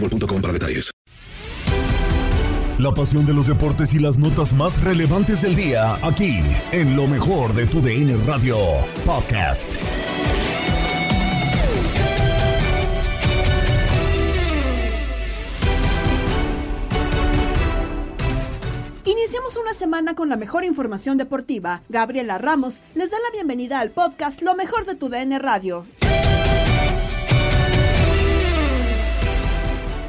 boostmobile.com para detalles. La pasión de los deportes y las notas más relevantes del día, aquí, en lo mejor de tu DN Radio Podcast. Iniciamos una semana con la mejor información deportiva. Gabriela Ramos les da la bienvenida al podcast Lo mejor de tu DN Radio.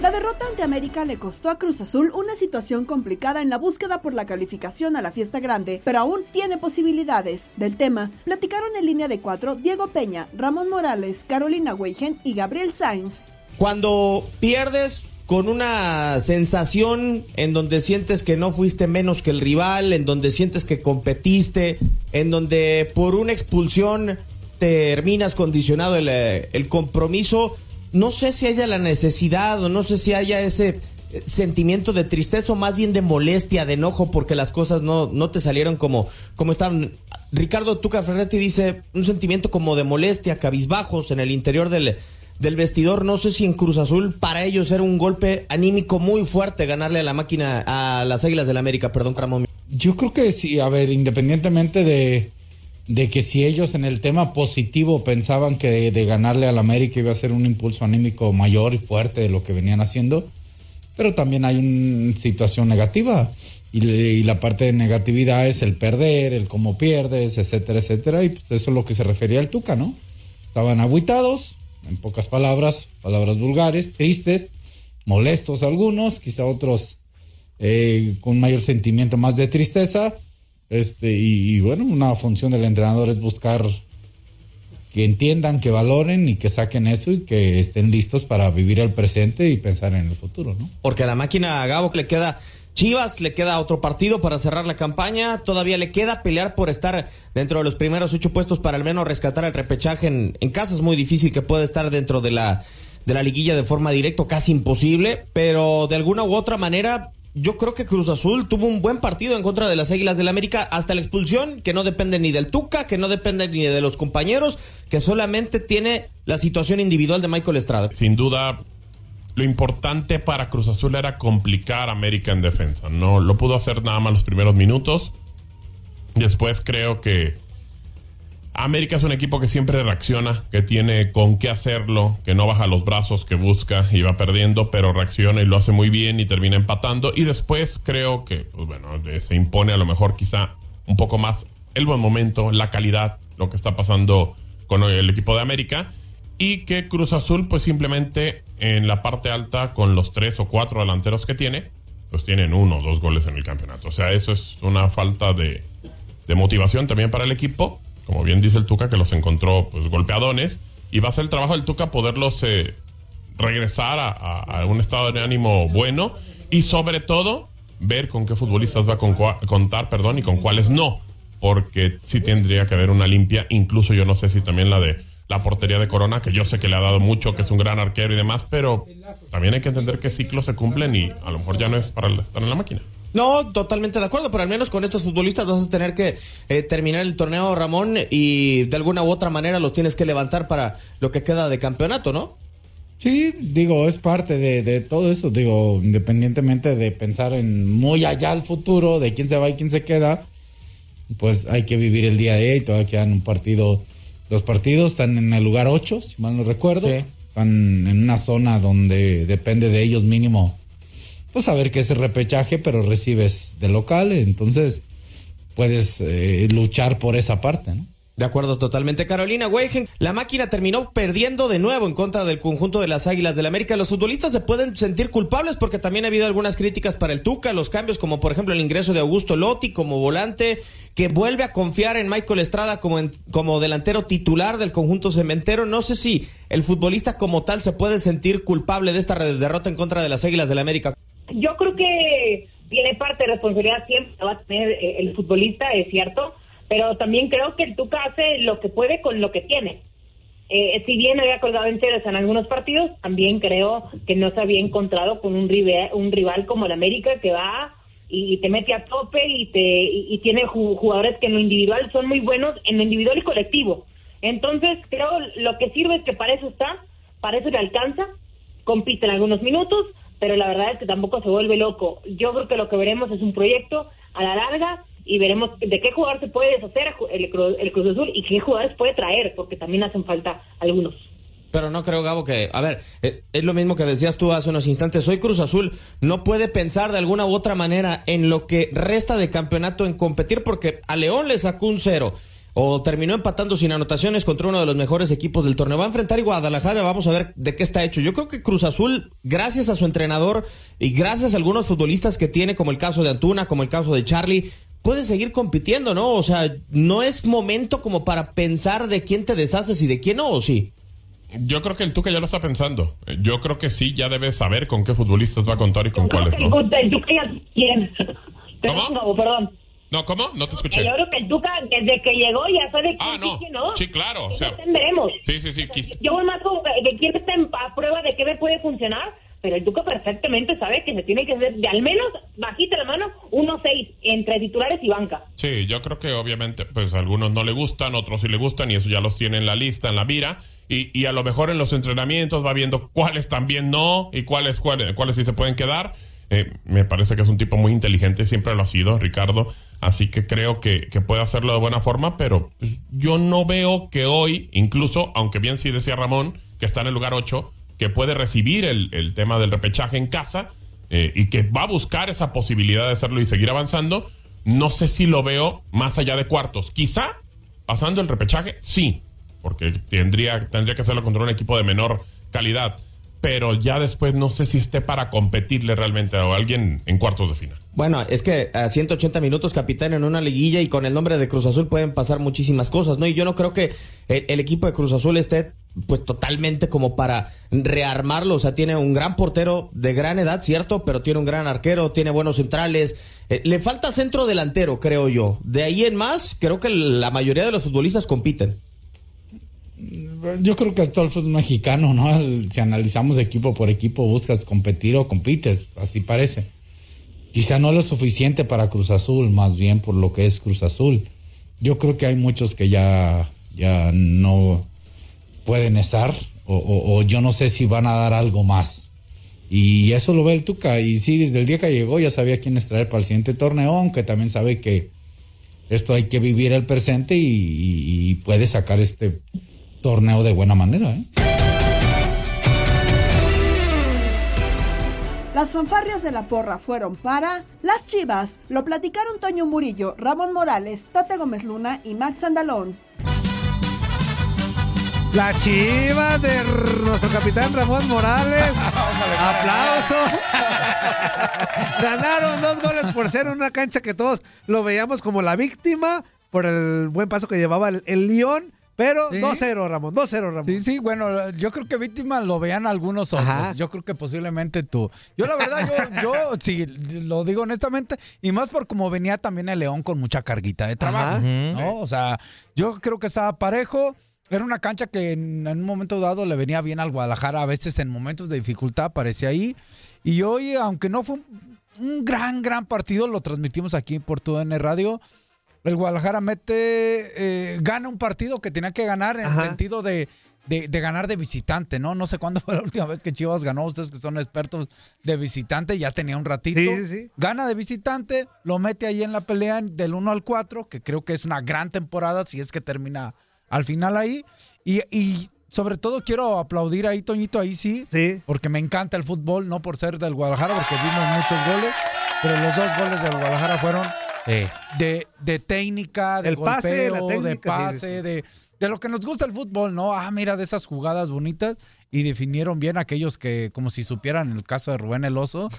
La derrota ante América le costó a Cruz Azul una situación complicada en la búsqueda por la calificación a la fiesta grande, pero aún tiene posibilidades. Del tema, platicaron en línea de cuatro Diego Peña, Ramón Morales, Carolina Weigen y Gabriel Sainz. Cuando pierdes con una sensación en donde sientes que no fuiste menos que el rival, en donde sientes que competiste, en donde por una expulsión terminas condicionado el, eh, el compromiso, no sé si haya la necesidad o no sé si haya ese eh, sentimiento de tristeza o más bien de molestia, de enojo porque las cosas no, no te salieron como, como estaban. Ricardo Tuca Ferretti dice un sentimiento como de molestia, cabizbajos en el interior del, del vestidor. No sé si en Cruz Azul para ellos era un golpe anímico muy fuerte ganarle a la máquina, a las Águilas del América, perdón, Caramón. Yo creo que sí, a ver, independientemente de, de que si ellos en el tema positivo pensaban que de, de ganarle al América iba a ser un impulso anímico mayor y fuerte de lo que venían haciendo, pero también hay una situación negativa. Y, la parte de negatividad es el perder, el cómo pierdes, etcétera, etcétera. Y pues eso es lo que se refería al Tuca, ¿no? Estaban aguitados, en pocas palabras, palabras vulgares, tristes, molestos algunos, quizá otros eh, con mayor sentimiento más de tristeza. Este, y, y bueno, una función del entrenador es buscar que entiendan, que valoren y que saquen eso y que estén listos para vivir el presente y pensar en el futuro, ¿no? Porque a la máquina a Gabo le queda Chivas, le queda otro partido para cerrar la campaña, todavía le queda pelear por estar dentro de los primeros ocho puestos para al menos rescatar el repechaje en, en casa. Es muy difícil que pueda estar dentro de la, de la liguilla de forma directa, casi imposible, pero de alguna u otra manera yo creo que Cruz Azul tuvo un buen partido en contra de las Águilas del América hasta la expulsión, que no depende ni del Tuca, que no depende ni de los compañeros, que solamente tiene la situación individual de Michael Estrada. Sin duda, lo importante para Cruz Azul era complicar América en defensa. No lo pudo hacer nada más los primeros minutos. Después creo que América es un equipo que siempre reacciona, que tiene con qué hacerlo, que no baja los brazos, que busca y va perdiendo, pero reacciona y lo hace muy bien y termina empatando. Y después creo que, pues bueno, se impone a lo mejor quizá un poco más el buen momento, la calidad, lo que está pasando con el equipo de América. Y que Cruz Azul pues simplemente en la parte alta con los tres o cuatro delanteros que tiene, pues tienen uno o dos goles en el campeonato. O sea, eso es una falta de, de motivación también para el equipo. Como bien dice el Tuca, que los encontró pues golpeadones. Y va a ser el trabajo del Tuca poderlos eh, regresar a, un estado de ánimo bueno. Y sobre todo, ver con qué futbolistas va a con- contar perdón, y con cuáles no. Porque sí tendría que haber una limpia. Incluso yo no sé si también la de la portería de Corona, que yo sé que le ha dado mucho, que es un gran arquero y demás, pero también hay que entender que ciclos se cumplen y a lo mejor ya no es para estar en la máquina. No, totalmente de acuerdo, pero al menos con estos futbolistas vas a tener que eh, terminar el torneo, Ramón, y de alguna u otra manera los tienes que levantar para lo que queda de campeonato, ¿no? Sí, digo, es parte de, de todo eso, digo, independientemente de pensar en muy allá al futuro, de quién se va y quién se queda, pues hay que vivir el día de hoy, todavía quedan un partido, dos partidos, están en el lugar 8, si mal no recuerdo, están en una zona donde depende de ellos mínimo, pues saber que es el repechaje, pero recibes de local, entonces puedes eh, luchar por esa parte, ¿no? De acuerdo, totalmente. Carolina Weigen, la máquina terminó perdiendo de nuevo en contra del conjunto de las Águilas del la América. Los futbolistas se pueden sentir culpables porque también ha habido algunas críticas para el Tuca, los cambios como por ejemplo el ingreso de Augusto Lotti como volante, que vuelve a confiar en Michael Estrada como, en- como delantero titular del conjunto cementero. No sé si el futbolista como tal se puede sentir culpable de esta derrota en contra de las Águilas del la América. Yo creo que tiene parte de responsabilidad siempre va a tener eh, el futbolista, es cierto, pero también creo que el Tuca hace lo que puede con lo que tiene. Eh, si bien había colgado enteros en algunos partidos, también creo que no se había encontrado con un rival, un rival como el América que va y, te mete a tope y te y, y tiene ju- jugadores que en lo individual son muy buenos en lo individual y colectivo. Entonces creo lo que sirve es que para eso está, para eso le alcanza, compite en algunos minutos, pero la verdad es que tampoco se vuelve loco. Yo creo que lo que veremos es un proyecto a la larga y veremos de qué jugador se puede deshacer el, Cru- el Cruz Azul y qué jugadores puede traer, porque también hacen falta algunos. Pero no creo, Gabo, que, a ver, eh, es lo mismo que decías tú hace unos instantes. Soy Cruz Azul, no puede pensar de alguna u otra manera en lo que resta de campeonato en competir porque a León le sacó un cero o terminó empatando sin anotaciones contra uno de los mejores equipos del torneo. Va a enfrentar a Guadalajara, vamos a ver de qué está hecho. Yo creo que Cruz Azul, gracias a su entrenador y gracias a algunos futbolistas que tiene, como el caso de Antuna, como el caso de Charlie, puede seguir compitiendo, ¿no? O sea, no es momento como para pensar de quién te deshaces y de quién no, ¿o sí? Yo creo que el Tuca ya lo está pensando. Yo creo que sí, ya debe saber con qué futbolistas va a contar y con cuáles no. el Tuca ya tiene. Perdón. No, ¿cómo? No te escuché. Yo creo que el Tuca, desde que llegó, ya sabe quién sí, quién no. Sí, claro. O sea, veremos. sí, sí, sí. quis- Yo voy más como que quién está en- a prueba de qué me puede funcionar, pero el Tuca perfectamente sabe que se tiene que hacer de al menos, bajita la mano, 1-6 entre titulares y banca. Sí, yo creo que obviamente, pues a algunos no le gustan, otros sí le gustan y eso ya los tiene en la lista, en la mira. Y, y a lo mejor en los entrenamientos va viendo cuáles también no y cuáles, cuáles, cuáles sí se pueden quedar. Eh, me parece que es un tipo muy inteligente, siempre lo ha sido, Ricardo. Así que creo que, que puede hacerlo de buena forma, pero pues, yo no veo que hoy, incluso, aunque bien sí decía Ramón, que está en el lugar 8, que puede recibir el, el tema del repechaje en casa eh, y que va a buscar esa posibilidad de hacerlo y seguir avanzando. No sé si lo veo más allá de cuartos. Quizá pasando el repechaje, sí, porque tendría, tendría que hacerlo contra un equipo de menor calidad. Pero ya después no sé si esté para competirle realmente a alguien en cuartos de final. Bueno, es que a 180 minutos capitán en una liguilla y con el nombre de Cruz Azul pueden pasar muchísimas cosas, ¿no? Y yo no creo que el, equipo de Cruz Azul esté pues totalmente como para rearmarlo, o sea, tiene un gran portero de gran edad, cierto, pero tiene un gran arquero, tiene buenos centrales, Eh, le falta centro delantero, creo yo. De ahí en más, creo que la mayoría de los futbolistas compiten. Yo creo que todo el fútbol mexicano, ¿no? Si analizamos equipo por equipo, buscas competir o compites, así parece. Quizá no lo suficiente para Cruz Azul, más bien por lo que es Cruz Azul. Yo creo que hay muchos que ya, ya no pueden estar, o, o- yo no sé si van a dar algo más. Y eso lo ve el Tuca. Y sí, desde el día que llegó ya sabía quién traer para el siguiente torneo, aunque también sabe que esto hay que vivir el presente y puede sacar este torneo de buena manera. ¿eh? Las fanfarrias de la porra fueron para las Chivas. Lo platicaron Toño Murillo, Ramón Morales, Tate Gómez Luna y Max Andalón. La chiva de nuestro capitán Ramón Morales. Aplauso. Ganaron dos goles por cero en una cancha que todos lo veíamos como la víctima por el buen paso que llevaba el, el León. Pero Sí. 2-0, Ramón. 2-0, Ramón. Sí, sí, bueno, yo creo que víctimas lo vean algunos otros. Ajá. Yo creo que posiblemente tú. Yo la verdad, yo, yo sí, lo digo honestamente, y más por como venía también el León con mucha carguita de trabajo. ¿no? O sea, yo creo que estaba parejo. Era una cancha que en, en un momento dado le venía bien al Guadalajara, a veces en momentos de dificultad aparecía ahí. Y hoy, aunque no fue un, un gran, gran partido, lo transmitimos aquí por tu N Radio. El Guadalajara mete, eh, gana un partido que tenía que ganar en Ajá. el sentido de, de- de ganar de visitante, ¿no? No sé cuándo fue la última vez que Chivas ganó, ustedes que son expertos de visitante, ya tenía un ratito. Sí, sí, sí. Gana de visitante, lo mete ahí en la pelea del 1 al 4, que creo que es una gran temporada si es que termina al final ahí. Y, y sobre todo quiero aplaudir ahí, Toñito, ahí sí, Sí. porque me encanta el fútbol, no por ser del Guadalajara, porque vimos muchos goles, pero los dos goles del Guadalajara fueron de, de técnica, de El pase, la golpeo, de técnica, sí, sí, pase, de de lo que nos gusta el fútbol, ¿no? Ah, mira, de esas jugadas bonitas y definieron bien aquellos que, como si supieran el caso de Rubén El Oso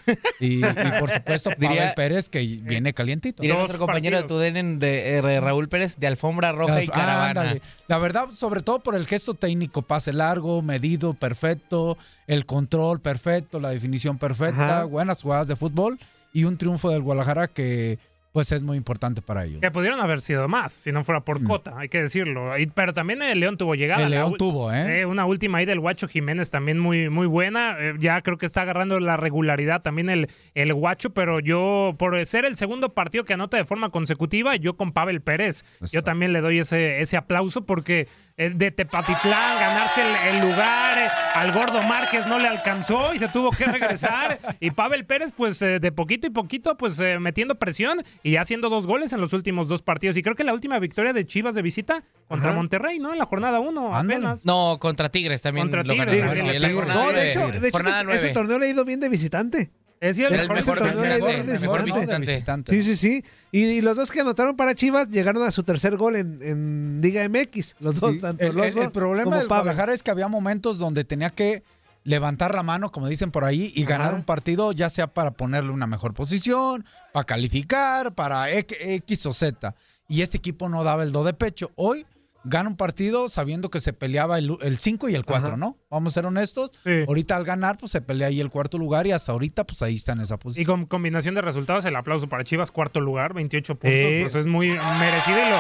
y, y, por supuesto Pavel Diría- Pérez que viene calientito. Diría nuestro compañero de Tudenen, de eh, Raúl Pérez, de alfombra roja y Ah, caravana. ándale. La verdad, sobre todo por el gesto técnico, pase largo, medido, perfecto, el control perfecto, la definición perfecta, Ajá. buenas jugadas de fútbol y un triunfo del Guadalajara que pues es muy importante para ellos. Que pudieron haber sido más, si no fuera por Cota, hay que decirlo. Y- pero también el León tuvo llegada. El León tuvo, ¿eh? una última ahí del Guacho Jiménez también muy, muy buena. Eh, ya creo que está agarrando la regularidad también el, el Guacho, pero yo, por ser el segundo partido que anota de forma consecutiva, yo con Pavel Pérez, yo también le doy ese, ese aplauso porque eh, de Tepatitlán, ganarse el, el lugar, eh, al Gordo Márquez no le alcanzó y se tuvo que regresar. y Pavel Pérez, pues eh, de poquito y poquito, pues eh, metiendo presión y ya haciendo dos goles en los últimos dos partidos. Y creo que la última victoria de Chivas de visita contra Monterrey, ¿no? En la jornada uno apenas. No, contra Tigres también Contra lo Tigres, ganaron. Tigres, Sí, en la Tigres. jornada No, de hecho, de hecho Jornada ese torneo le ha ido bien de visitante. Es cierto, el mejor visitante, mejor visitante. visitante. Sí, sí, sí. Y, y los dos que anotaron para Chivas llegaron a su tercer gol en, en Liga MX. Los dos, Sí, tanto el, el- problema del. Guadalajara es que había momentos donde tenía que levantar la mano, como dicen por ahí, y ganar un partido, ya sea para ponerle una mejor posición, para calificar, para X, X o Z. Y este equipo no daba el do de pecho. Hoy gana un partido sabiendo que se peleaba el 5 y el 4, ¿no? Vamos a ser honestos. Ahorita al ganar, pues se pelea ahí el cuarto lugar y hasta ahorita, pues ahí está en esa posición. Y con combinación de resultados, el aplauso para Chivas, cuarto lugar, 28 puntos. Eh. Pues es muy merecido y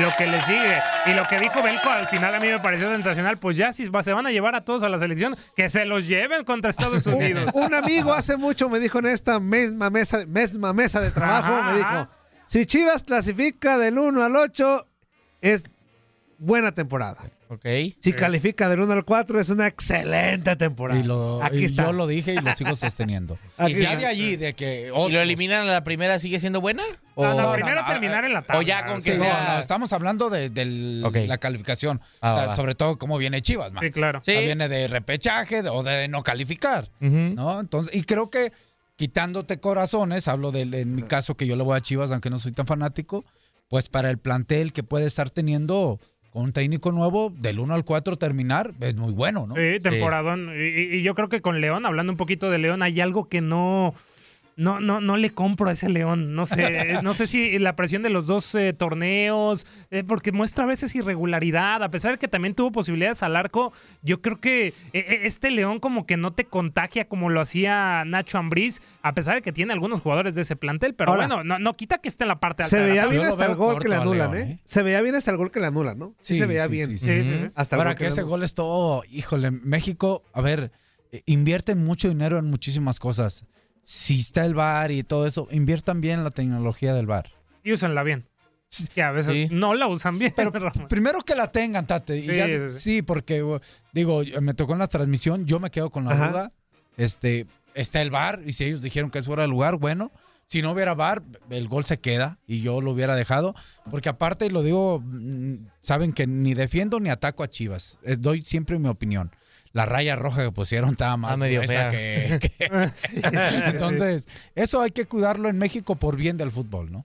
lo, lo que le sigue. Y lo que dijo Belco al final a mí me pareció sensacional. Pues ya si va- se van a llevar a todos a la selección, que se los lleven contra Estados Unidos. Un amigo hace mucho me dijo en esta misma mesa, misma mesa de trabajo, Ajá, me dijo, si Chivas clasifica del 1 al 8, es buena temporada. Ok. Si califica del 1 al 4, es una excelente temporada. Y, lo- Aquí y está. yo lo dije y lo sigo sosteniendo. Aquí y ya de allí, de que ¿Y lo eliminan a la primera sigue siendo buena? No, no, O- primero terminar en la tabla. O ya con que Sí, no, sea... no, estamos hablando de, del- la calificación. Ah, O sea, va. sobre todo cómo viene Chivas, Max. Sí, claro. Sí. viene de repechaje de- o de no calificar. ¿no? Entonces, y creo que quitándote corazones, hablo de, en mi caso que yo le voy a Chivas, aunque no soy tan fanático, pues para el plantel que puede estar teniendo con un técnico nuevo, del 1 al 4 terminar, es muy bueno, ¿no? Sí, temporadón. Y, y- y yo creo que con León, hablando un poquito de León, hay algo que no. No, no, no le compro a ese León. No sé, no sé si la presión de los dos eh, torneos, eh, porque muestra a veces irregularidad, a pesar de que también tuvo posibilidades al arco. Yo creo que eh, este León como que no te contagia como lo hacía Nacho Ambriz, a pesar de que tiene algunos jugadores de ese plantel. Pero Ahora, bueno, no, no quita que esté en la parte alta. Se veía bien hasta el gol que le anulan, León, ¿eh? ¿eh? Se veía bien hasta el gol que le anulan, ¿no? Sí, se veía sí, bien. sí, Sí, sí, sí. Hasta gol que le ese gol es todo, híjole, México, a ver, invierten mucho dinero en muchísimas cosas. Si está el bar y todo eso, inviertan bien en la tecnología del bar. Y úsenla bien. Que a veces Sí. no la usan bien. Pero primero que la tengan, Tate. y Sí, ya- sí, sí, sí. porque uh, digo, me tocó en la transmisión, yo me quedo con la Ajá. duda. Este, está el bar, y si ellos dijeron que es fuera de lugar, bueno. Si no hubiera bar, el gol se queda y yo lo hubiera dejado. Porque aparte, lo digo, mm, saben que ni defiendo ni ataco a Chivas. Es- doy siempre mi opinión. La raya roja que pusieron estaba más Ah, medio fea. que- que, Sí, sí, entonces, eso hay que cuidarlo en México por bien del fútbol, ¿no?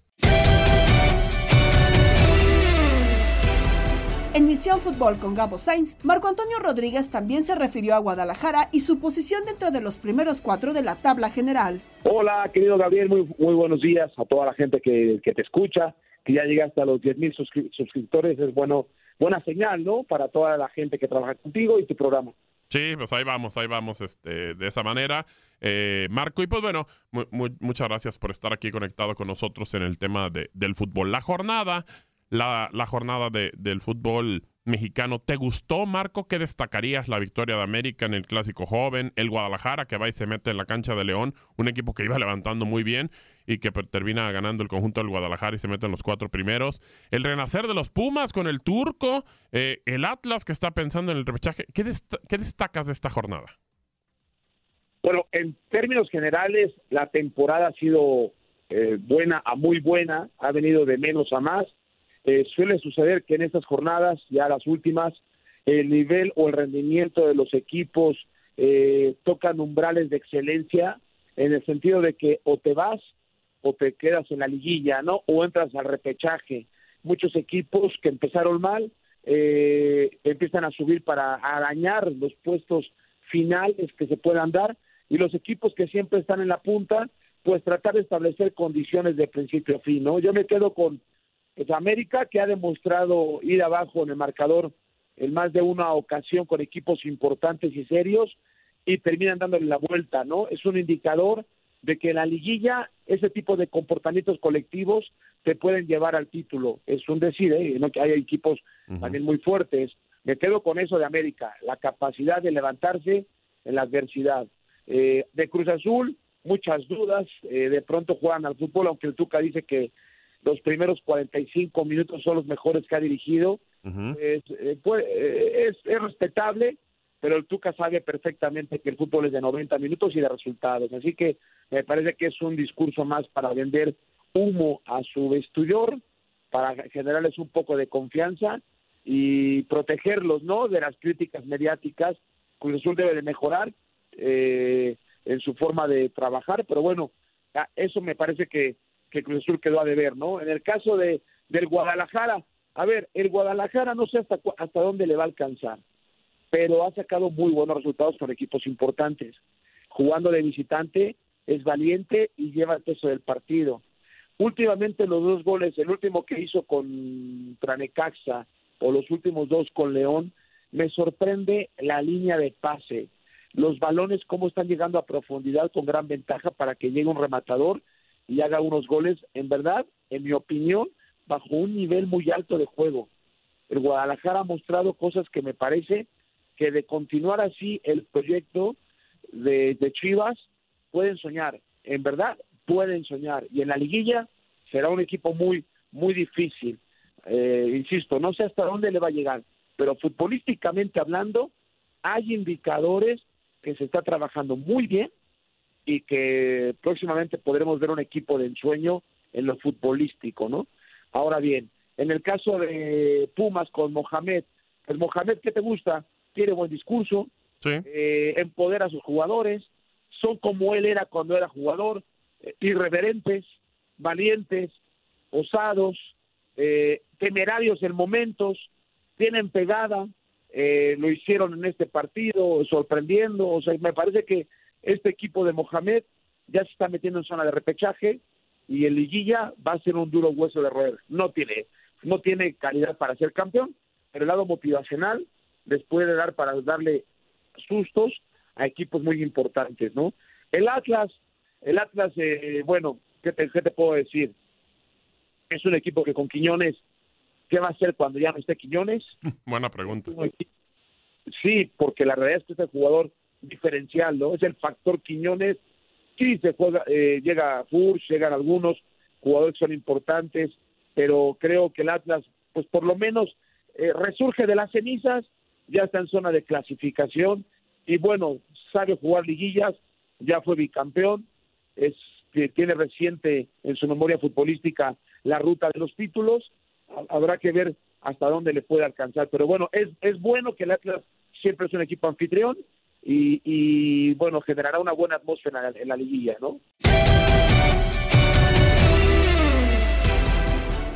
En Misión Fútbol con Gabo Sainz, Marco Antonio Rodríguez también se refirió a Guadalajara y su posición dentro de los primeros cuatro de la tabla general. Hola, querido Gabriel, muy, muy buenos días a toda la gente que, que te escucha, que ya llegaste a los 10 mil suscriptores, es bueno, buena señal, ¿no? Para toda la gente que trabaja contigo y tu programa. Sí, pues ahí vamos, ahí vamos este, de esa manera. Eh, Marco, y pues bueno, muchas gracias por estar aquí conectado con nosotros en el tema de, del fútbol. La jornada la, la jornada de, del fútbol mexicano. ¿Te gustó, Marco? ¿Qué destacarías la victoria de América en el clásico joven? El Guadalajara, que va y se mete en la cancha de León, un equipo que iba levantando muy bien y que termina ganando el conjunto del Guadalajara y se mete en los cuatro primeros. El renacer de los Pumas con el turco, eh, el Atlas que está pensando en el repechaje. ¿Qué, ¿Qué, destacas de esta jornada? Bueno, en términos generales, la temporada ha sido eh, buena a muy buena, ha venido de menos a más eh, suele suceder que en estas jornadas, ya las últimas, el nivel o el rendimiento de los equipos eh, tocan umbrales de excelencia en el sentido de que o te vas o te quedas en la liguilla, ¿no? O entras al repechaje. Muchos equipos que empezaron mal eh, empiezan a subir para arañar los puestos finales que se puedan dar y los equipos que siempre están en la punta, pues tratar de establecer condiciones de principio a fin, ¿no? Yo me quedo con pues América que ha demostrado ir abajo en el marcador en más de una ocasión con equipos importantes y serios y terminan dándole la vuelta, ¿no? Es un indicador de que en la liguilla ese tipo de comportamientos colectivos te pueden llevar al título. Es un decir, ¿eh? ¿no? que hay equipos también muy fuertes. Me quedo con eso de América, la capacidad de levantarse en la adversidad. Eh, de Cruz Azul, muchas dudas, eh, de pronto juegan al fútbol, aunque el Tuca dice que los primeros 45 minutos son los mejores que ha dirigido. Eh, es, es, respetable, pero el Tuca sabe perfectamente que el fútbol es de 90 minutos y de resultados. Así que me parece que es un discurso más para vender humo a su vestidor, para generarles un poco de confianza y protegerlos, ¿no? De las críticas mediáticas. Cruz Azul debe de mejorar eh, en su forma de trabajar, pero bueno, eso me parece que que Cruz Azul quedó a deber, ¿no? En el caso de del Guadalajara, a ver, el Guadalajara no sé hasta, hasta dónde le va a alcanzar, pero ha sacado muy buenos resultados con equipos importantes. Jugando de visitante, es valiente y lleva el peso del partido. Últimamente los dos goles, el último que hizo con Tranecaxa o los últimos dos con León, me sorprende la línea de pase. Los balones, cómo están llegando a profundidad con gran ventaja para que llegue un rematador y haga unos goles, en verdad, en mi opinión, bajo un nivel muy alto de juego. El Guadalajara ha mostrado cosas que me parece que de continuar así el proyecto de, Chivas pueden soñar, en verdad pueden soñar y en la liguilla será un equipo muy muy difícil. Eh, insisto, no sé hasta dónde le va a llegar, pero futbolísticamente hablando hay indicadores que se está trabajando muy bien y que próximamente podremos ver un equipo de ensueño en lo futbolístico, ¿no? Ahora bien, en el caso de Pumas con Mohamed, pues Mohamed, ¿qué te gusta? Tiene buen discurso, eh, empodera a sus jugadores, son como él era cuando era jugador, eh, irreverentes, valientes, osados, eh, temerarios en momentos, tienen pegada, lo hicieron en este partido, sorprendiendo, o sea, me parece que este equipo de Mohamed ya se está metiendo en zona de repechaje y el liguilla va a ser un duro hueso de roer. No tiene, no tiene calidad para ser campeón, pero el lado motivacional les puede dar para darle sustos a equipos muy importantes, ¿no? El Atlas, el Atlas, eh, bueno, ¿qué te, ¿qué te puedo decir? Es un equipo que con Quiñones, ¿qué va a hacer cuando ya no esté Quiñones? Buena pregunta. Sí, porque la realidad es que este jugador diferencial, ¿no? Es el factor Quiñones. Sí, se juega, eh, llega Furch, llegan algunos jugadores que son importantes, pero creo que el Atlas, pues por lo menos eh, resurge de las cenizas, ya está en zona de clasificación y bueno, sabe jugar liguillas, ya fue bicampeón, es que tiene reciente en su memoria futbolística la ruta de los títulos, habrá que ver hasta dónde le puede alcanzar, pero bueno, es, es bueno que el Atlas siempre es un equipo anfitrión y, bueno, generará una buena atmósfera en la liguilla, ¿no?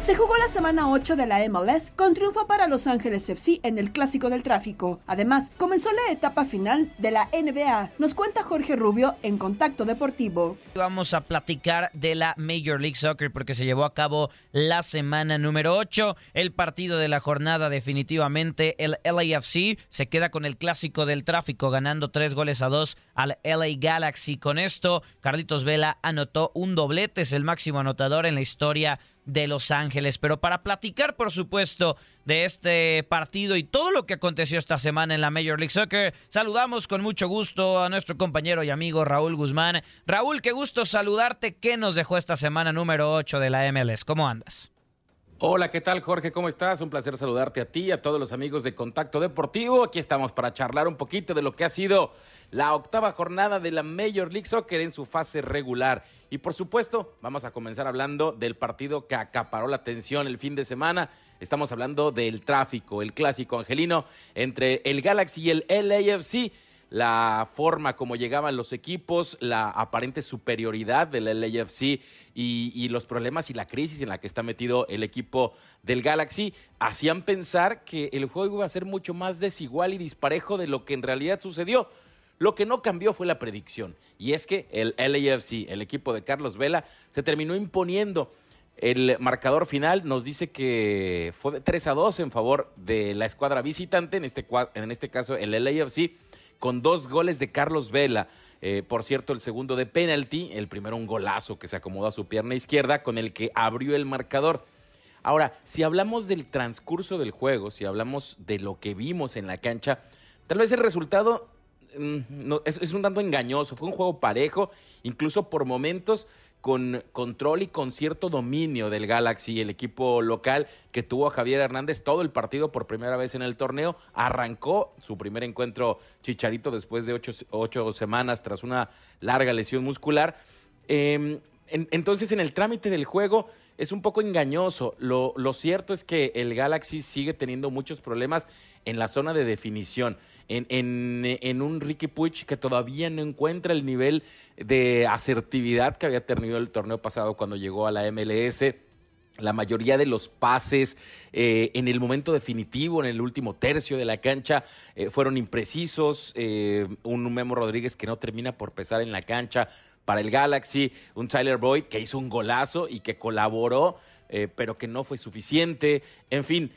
Se jugó la semana 8 de la MLS con triunfo para Los Ángeles FC en el Clásico del Tráfico. Además, comenzó la etapa final de la NBA. Nos cuenta Jorge Rubio en Contacto Deportivo. Vamos a platicar de la Major League Soccer porque se llevó a cabo la semana número 8. El partido de la jornada definitivamente, el LAFC se queda con el Clásico del Tráfico ganando tres goles a dos al LA Galaxy. Con esto, Carlitos Vela anotó un doblete, es el máximo anotador en la historia de Los Ángeles. Pero para platicar, por supuesto, de este partido y todo lo que aconteció esta semana en la Major League Soccer, saludamos con mucho gusto a nuestro compañero y amigo Raúl Guzmán. Raúl, qué gusto saludarte. ¿Qué nos dejó esta semana número 8 de la MLS? ¿Cómo andas? Hola, ¿qué tal Jorge? ¿Cómo estás? Un placer saludarte a ti y a todos los amigos de Contacto Deportivo. Aquí estamos para charlar un poquito de lo que ha sido la octava jornada de la Major League Soccer en su fase regular. Y por supuesto, vamos a comenzar hablando del partido que acaparó la atención el fin de semana. Estamos hablando del tráfico, el clásico angelino entre el Galaxy y el LAFC la forma como llegaban los equipos, la aparente superioridad del LAFC y, los problemas y la crisis en la que está metido el equipo del Galaxy, hacían pensar que el juego iba a ser mucho más desigual y disparejo de lo que en realidad sucedió. Lo que no cambió fue la predicción, y es que el LAFC, el equipo de Carlos Vela, se terminó imponiendo. El marcador final nos dice que fue de 3 a 2 en favor de la escuadra visitante, en este, en este caso el LAFC con dos goles de Carlos Vela. Eh, por cierto, el segundo de penalti, el primero un golazo que se acomodó a su pierna izquierda con el que abrió el marcador. Ahora, si hablamos del transcurso del juego, si hablamos de lo que vimos en la cancha, tal vez el resultado mm, no, es, es un tanto engañoso. Fue un juego parejo, incluso por momentos con control y con cierto dominio del Galaxy, el equipo local que tuvo a Javier Hernández todo el partido por primera vez en el torneo. Arrancó su primer encuentro Chicharito después de ocho, semanas tras una larga lesión muscular. Em, entonces, en el trámite del juego es un poco engañoso. Lo, lo cierto es que el Galaxy sigue teniendo muchos problemas en la zona de definición en, un Ricky Puig que todavía no encuentra el nivel de asertividad que había tenido el torneo pasado cuando llegó a la MLS la mayoría de los pases eh, en el momento definitivo, en el último tercio de la cancha, eh, fueron imprecisos. Eh, un Memo Rodríguez que no termina por pesar en la cancha para el Galaxy. Un Tyler Boyd que hizo un golazo y que colaboró, pero que no fue suficiente. En fin,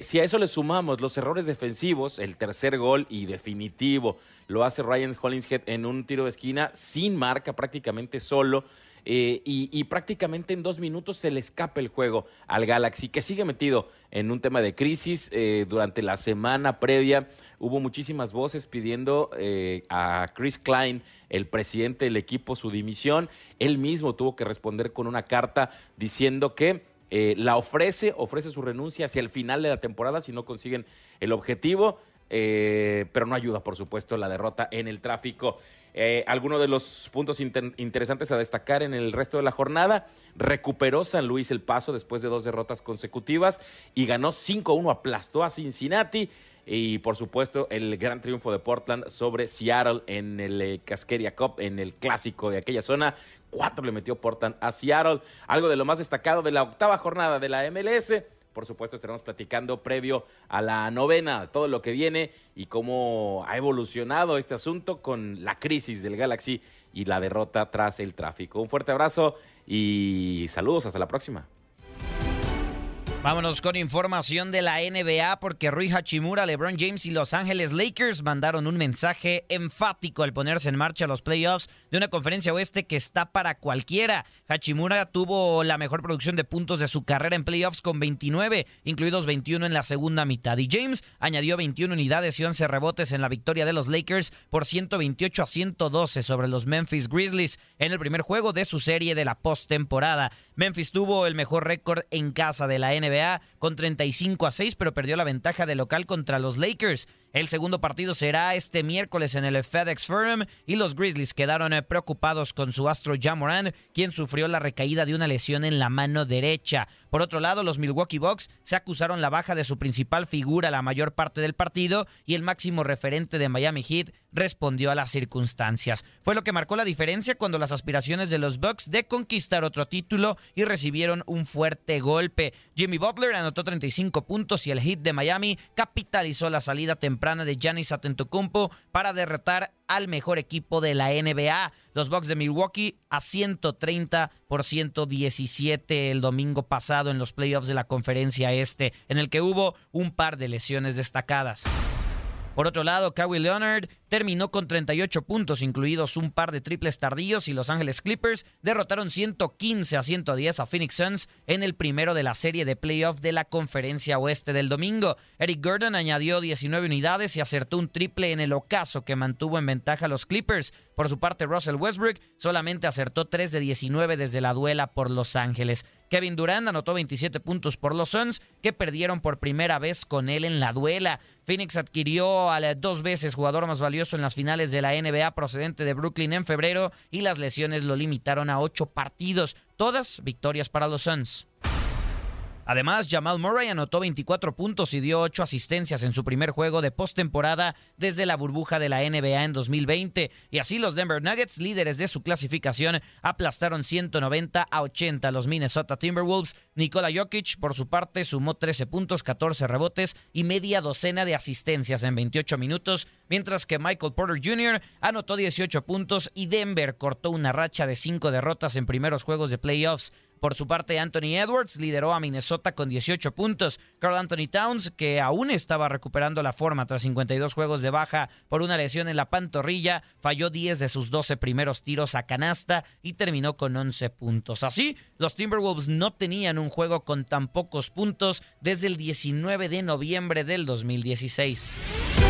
si a eso le sumamos los errores defensivos, el tercer gol y definitivo lo hace Ryan Hollingshead en un tiro de esquina sin marca, prácticamente solo. Eh, y, prácticamente en dos minutos se le escapa el juego al Galaxy, que sigue metido en un tema de crisis. Eh, durante la semana previa hubo muchísimas voces pidiendo eh, a Chris Klein, el presidente del equipo, su dimisión. Él mismo tuvo que responder con una carta diciendo que la ofrece, ofrece su renuncia hacia el final de la temporada si no consiguen el objetivo, pero no ayuda, por supuesto, la derrota en el tráfico. Eh, algunos de los puntos interesantes a destacar en el resto de la jornada, recuperó San Luis el paso después de dos derrotas consecutivas y ganó 5-1, aplastó a Cincinnati. Y por supuesto, el gran triunfo de Portland sobre Seattle en el eh, Casqueria Cup, en el clásico de aquella zona. Cuatro le metió Portland a Seattle. Algo de lo más destacado de la octava jornada de la MLS. Por supuesto, estaremos platicando previo a la novena, todo lo que viene y cómo ha evolucionado este asunto con la crisis del Galaxy y la derrota tras el tráfico. Un fuerte abrazo y saludos. Hasta la próxima. Vámonos con información de la NBA porque Rui Hachimura, LeBron James y Los Ángeles Lakers mandaron un mensaje enfático al ponerse en marcha los playoffs de una conferencia oeste que está para cualquiera. Hachimura tuvo la mejor producción de puntos de su carrera en playoffs con 29, incluidos 21 en la segunda mitad. Y James añadió 21 unidades y 11 rebotes en la victoria de los Lakers por 128 a 112 sobre los Memphis Grizzlies en el primer juego de su serie de la postemporada. Memphis tuvo el mejor récord en casa de la NBA con 35 a 6, pero perdió la ventaja de local contra los Lakers. El segundo partido será este miércoles en el FedEx Forum y los Grizzlies quedaron eh, preocupados con su astro Jamoran, quien sufrió la recaída de una lesión en la mano derecha. Por otro lado, los Milwaukee Bucks se acusaron la baja de su principal figura la mayor parte del partido y el máximo referente de Miami Heat respondió a las circunstancias. Fue lo que marcó la diferencia cuando las aspiraciones de los Bucks de conquistar otro título y recibieron un fuerte golpe. Jimmy Butler anotó 35 puntos y el Heat de Miami capitalizó la salida temprana de Giannis Antetokounmpo para derrotar al mejor equipo de la NBA. Los Bucks de Milwaukee a 130 por 117 el domingo pasado en los playoffs de la conferencia este, en el que hubo un par de lesiones destacadas. Por otro lado, Kawhi Leonard terminó con 38 puntos, incluidos un par de triples tardíos, y Los Ángeles Clippers derrotaron 115 a 110 a Phoenix Suns en el primero de la serie de playoff de la Conferencia Oeste del domingo. Eric Gordon añadió 19 unidades y acertó un triple en el ocaso que mantuvo en ventaja a los Clippers. Por su parte, Russell Westbrook solamente acertó 3 de 19 desde la duela por Los Ángeles. Kevin Durant anotó 27 puntos por los Suns, que perdieron por primera vez con él en la duela. Phoenix adquirió al dos veces jugador más valioso en las finales de la NBA procedente de Brooklyn en febrero y las lesiones lo limitaron a ocho partidos, todas victorias para los Suns. Además, Jamal Murray anotó 24 puntos y dio 8 asistencias en su primer juego de postemporada desde la burbuja de la NBA en 2020. Y así los Denver Nuggets, líderes de su clasificación, aplastaron 190 a 80 a los Minnesota Timberwolves. Nikola Jokic, por su parte, sumó 13 puntos, 14 rebotes y media docena de asistencias en 28 minutos, mientras que Michael Porter Jr. anotó 18 puntos y Denver cortó una racha de 5 derrotas en primeros juegos de playoffs. Por su parte, Anthony Edwards lideró a Minnesota con 18 puntos. Carl Anthony Towns, que aún estaba recuperando la forma tras 52 juegos de baja por una lesión en la pantorrilla, falló 10 de sus 12 primeros tiros a canasta y terminó con 11 puntos. Así, los Timberwolves no tenían un juego con tan pocos puntos desde el 19 de noviembre del 2016.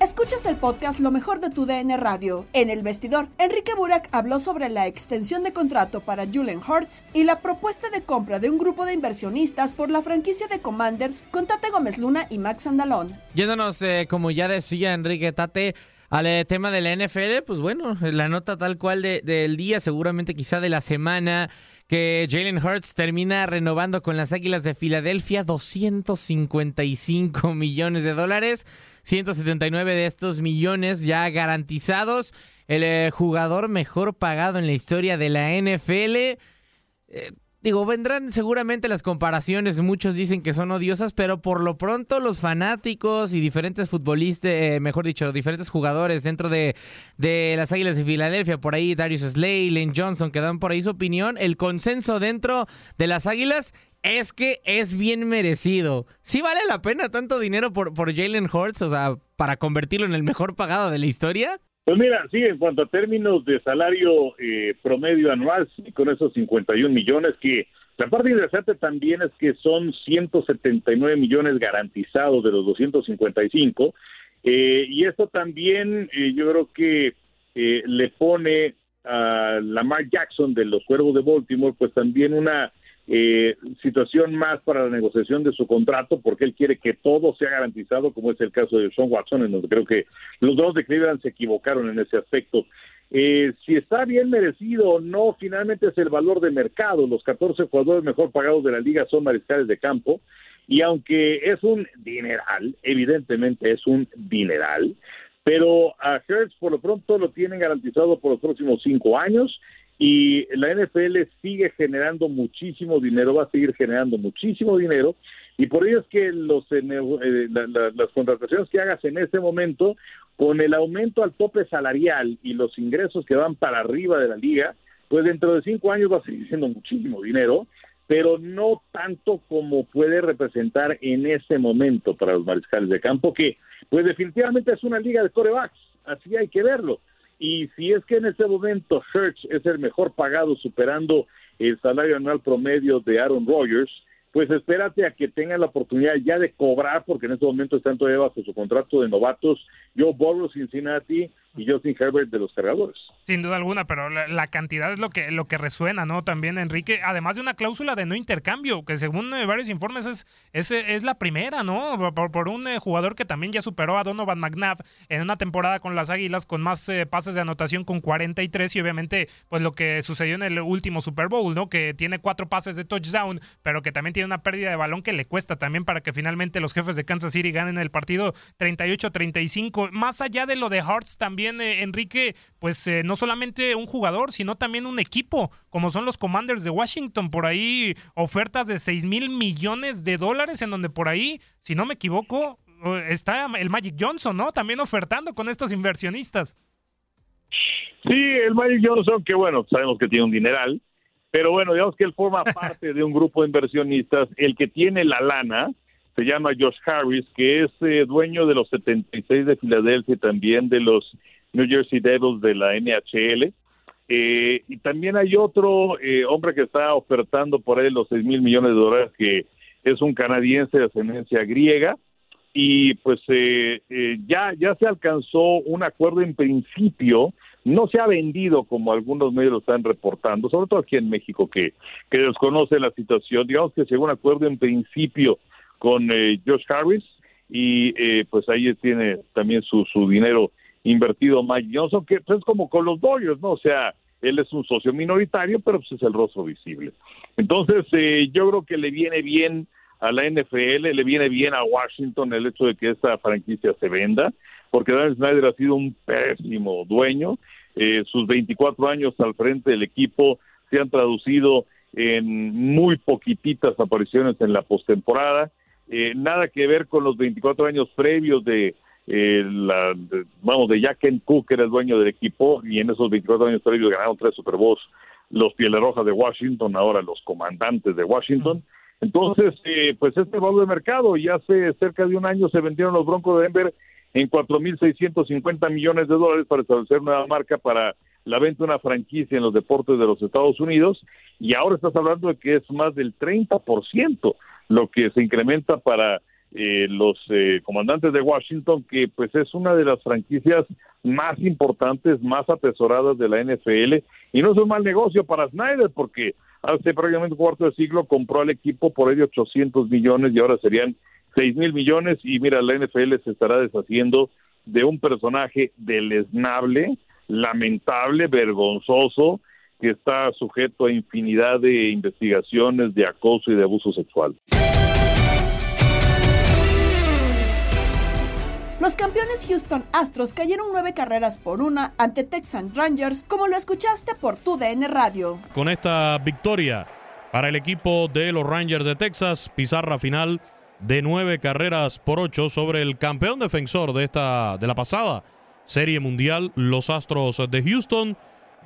Escuchas el podcast Lo mejor de tu DN Radio. En el vestidor, Enrique Burak habló sobre la extensión de contrato para Julian Hurts y la propuesta de compra de un grupo de inversionistas por la franquicia de Commanders con Tate Gómez Luna y Max Andalón. Yéndonos, eh, como ya decía Enrique Tate, al eh, tema de la NFL, pues bueno, la nota tal cual de- del día, seguramente quizá de la semana, que Jalen Hurts termina renovando con las Águilas de Filadelfia 255 millones de dólares, 179 de estos millones ya garantizados, el eh, jugador mejor pagado en la historia de la NFL. Eh, Digo, vendrán seguramente las comparaciones, muchos dicen que son odiosas, pero por lo pronto los fanáticos y diferentes futbolistas, eh, mejor dicho, diferentes jugadores dentro de, de las Águilas de Filadelfia, por ahí Darius Slay, Lane Johnson, que dan por ahí su opinión, el consenso dentro de las Águilas es que es bien merecido. Sí vale la pena tanto dinero por, por Jalen Hurts, o sea, para convertirlo en el mejor pagado de la historia. Pues mira, sí, en cuanto a términos de salario eh, promedio anual, sí, con esos 51 millones, que la parte interesante también es que son 179 millones garantizados de los 255, eh, y esto también eh, yo creo que eh, le pone a Lamar Jackson de los Cuervos de Baltimore, pues también una eh, situación más para la negociación de su contrato, porque él quiere que todo sea garantizado, como es el caso de Sean Watson, en donde creo que los dos de Cleveland se equivocaron en ese aspecto. Eh, si está bien merecido o no, finalmente es el valor de mercado. Los 14 jugadores mejor pagados de la liga son mariscales de campo. Y aunque es un dineral, evidentemente es un dineral, pero a Hertz por lo pronto lo tienen garantizado por los próximos cinco años y la NFL sigue generando muchísimo dinero, va a seguir generando muchísimo dinero y por ello es que los eh, eh, la- la- las contrataciones que hagas en ese momento, con el aumento al tope salarial y los ingresos que van para arriba de la liga, pues dentro de cinco años va a seguir siendo muchísimo dinero, pero no tanto como puede representar en ese momento para los mariscales de campo, que pues definitivamente es una liga de corebacks, así hay que verlo. Y si es que en ese momento Hertz es el mejor pagado, superando el salario anual promedio de Aaron Rodgers, pues espérate a que tenga la oportunidad ya de cobrar, porque en este momento están todavía bajo su contrato de novatos, Joe Burrow, Cincinnati y Justin Herbert de los cargadores. Sin duda alguna, pero la, cantidad es lo que, lo que resuena, ¿no? También, Enrique, además de una cláusula de no intercambio, que según eh, varios informes es, es, es la primera, ¿no? Por, por un eh, jugador que también ya superó a Donovan McNabb en una temporada con las Águilas con más eh, pases de anotación con 43 y obviamente pues lo que sucedió en el último Super Bowl, ¿no? Que tiene cuatro pases de touchdown, pero que también tiene una pérdida de balón que le cuesta también para que finalmente los jefes de Kansas City ganen el partido 38-35. Más allá de lo de Hearts, también eh, Enrique, pues eh, no solamente un jugador, sino también un equipo, como son los Commanders de Washington, por ahí ofertas de 6 mil millones de dólares, en donde por ahí, si no me equivoco, eh, está el Magic Johnson, ¿no? También ofertando con estos inversionistas. Sí, el Magic Johnson, que bueno, sabemos que tiene un dineral, pero bueno, digamos que él forma parte de un grupo de inversionistas. El que tiene la lana se llama Josh Harris, que es eh, dueño de los 76 de Filadelfia y también de los New Jersey Devils de la NHL. Eh, y también hay otro eh, hombre que está ofertando por ahí los 6 mil millones de dólares, que es un canadiense de ascendencia griega. Y pues eh, eh, ya, ya se alcanzó un acuerdo en principio, no se ha vendido como algunos medios lo están reportando, sobre todo aquí en México que, que desconoce la situación. Digamos que llegó un acuerdo en principio con eh, Josh Harris y eh, pues ahí tiene también su, su dinero invertido Mike Johnson, que pues, es como con los Dodgers, ¿no? O sea, él es un socio minoritario, pero pues es el rostro visible. Entonces, eh, yo creo que le viene bien a la NFL, le viene bien a Washington el hecho de que esta franquicia se venda, porque Dan Snyder ha sido un pésimo dueño. Eh, sus 24 años al frente del equipo se han traducido en muy poquititas apariciones en la postemporada. Eh, nada que ver con los 24 años previos de, eh, la, de- vamos, de Jack Kent Cook, que era el dueño del equipo, y en esos 24 años previos ganaron tres Super Bowls los Pieles Rojas de Washington, ahora los comandantes de Washington. Entonces, eh, pues este valor de mercado, y hace cerca de un año se vendieron los Broncos de Denver en 4.650 millones de dólares para establecer nueva marca para la venta de una franquicia en los deportes de los Estados Unidos, y ahora estás hablando de que es más del 30% lo que se incrementa para eh, los eh, comandantes de Washington, que pues es una de las franquicias más importantes, más atesoradas de la NFL, y no es un mal negocio para Snyder, porque hace prácticamente un cuarto de siglo compró al equipo por ahí de 800 millones y ahora serían 6 mil millones, y mira, la NFL se estará deshaciendo de un personaje deleznable, lamentable, vergonzoso, que está sujeto a infinidad de investigaciones de acoso y de abuso sexual. Los campeones Houston Astros cayeron nueve carreras por una ante Texan Rangers, como lo escuchaste por tu DN Radio. Con esta victoria para el equipo de los Rangers de Texas, pizarra final de nueve carreras por ocho sobre el campeón defensor de esta de la pasada Serie Mundial, los Astros de Houston.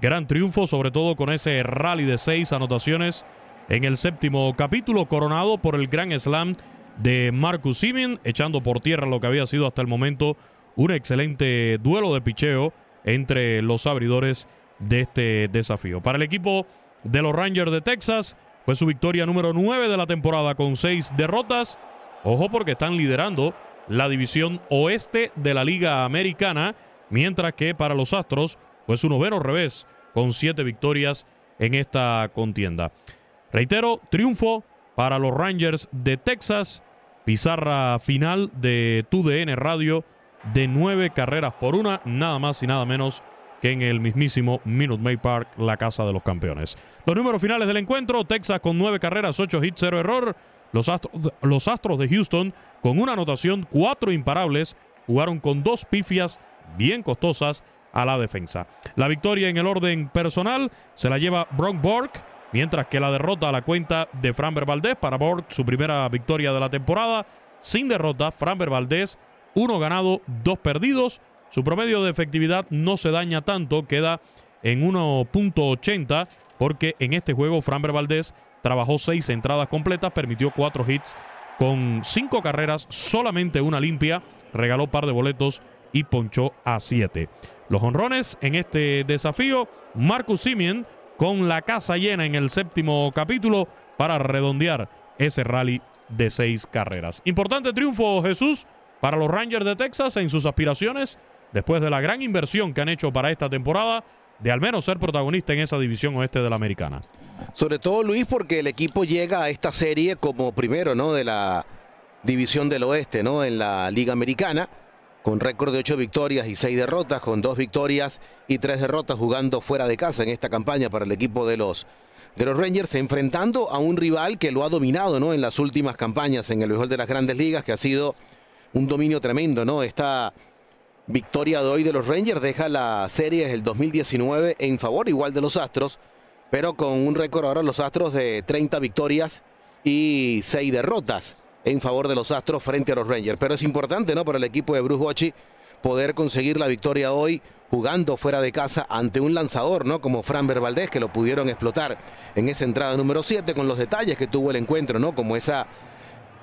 Gran triunfo, sobre todo con ese rally de seis anotaciones en el séptimo capítulo, coronado por el Gran Slam de Marcus Simeon, echando por tierra lo que había sido hasta el momento un excelente duelo de picheo entre los abridores de este desafío. Para el equipo de los Rangers de Texas, fue su victoria número 9 de la temporada con seis derrotas. Ojo porque están liderando la división oeste de la Liga Americana, mientras que para los Astros fue su noveno revés con siete victorias en esta contienda. Reitero, triunfo para los Rangers de Texas, pizarra final de TUDN Radio de nueve carreras por una, nada más y nada menos que en el mismísimo Minute Maid Park, la casa de los campeones. Los números finales del encuentro, Texas con nueve carreras, ocho hits, cero error. Los Astros, los Astros de Houston con una anotación, cuatro imparables, jugaron con dos pifias bien costosas a la defensa. La victoria en el orden personal se la lleva Brock Borg, mientras que la derrota a la cuenta de Framber Valdés. Para Borg, su primera victoria de la temporada. Sin derrota, Framber Valdés, uno ganado, dos perdidos. Su promedio de efectividad no se daña tanto, queda en 1.80, porque en este juego Framber Valdés trabajó seis entradas completas, permitió cuatro hits con cinco carreras, solamente una limpia, regaló par de boletos y ponchó a siete. Los honrones en este desafío, Marcus Simeon con la casa llena en el séptimo capítulo para redondear ese rally de seis carreras. Importante triunfo, Jesús, para los Rangers de Texas en sus aspiraciones, después de la gran inversión que han hecho para esta temporada, de al menos ser protagonista en esa división oeste de la americana. Sobre todo, Luis, porque el equipo llega a esta serie como primero, ¿no? De la división del oeste, ¿no? En la Liga Americana, con récord de ocho victorias y seis derrotas, con dos victorias y tres derrotas jugando fuera de casa en esta campaña para el equipo de los, de los Rangers, enfrentando a un rival que lo ha dominado, ¿no? En las últimas campañas en el mejor de las grandes ligas, que ha sido un dominio tremendo, ¿no? Esta victoria de hoy de los Rangers deja la serie del 2019 en favor igual de los Astros, pero con un récord ahora los Astros de 30 victorias y 6 derrotas en favor de los Astros frente a los Rangers. Pero es importante, ¿no? Para el equipo de Bruce Bochy poder conseguir la victoria hoy jugando fuera de casa ante un lanzador, ¿no? Como Fran Valdés, que lo pudieron explotar en esa entrada número 7 con los detalles que tuvo el encuentro, ¿no? Como esa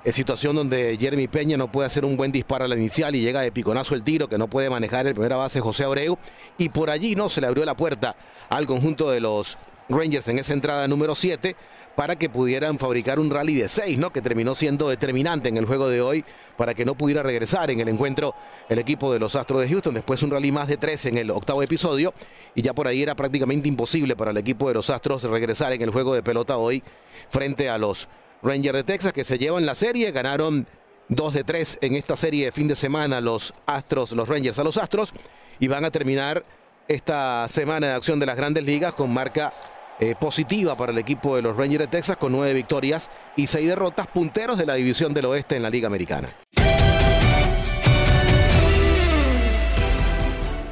es situación donde Jeremy Peña no puede hacer un buen disparo a la inicial y llega de piconazo el tiro que no puede manejar el primera base José Abreu y por allí no se le abrió la puerta al conjunto de los Rangers en esa entrada número 7 para que pudieran fabricar un rally de 6, ¿no? Que terminó siendo determinante en el juego de hoy para que no pudiera regresar en el encuentro el equipo de los Astros de Houston. Después un rally más de 3 en el octavo episodio y ya por ahí era prácticamente imposible para el equipo de los Astros regresar en el juego de pelota hoy frente a los Rangers de Texas que se llevan la serie, ganaron 2 de 3 en esta serie de fin de semana los Astros, los Rangers a los Astros y van a terminar esta semana de acción de las grandes ligas con marca eh, positiva para el equipo de los Rangers de Texas con 9 victorias y 6 derrotas, punteros de la división del oeste en la Liga Americana.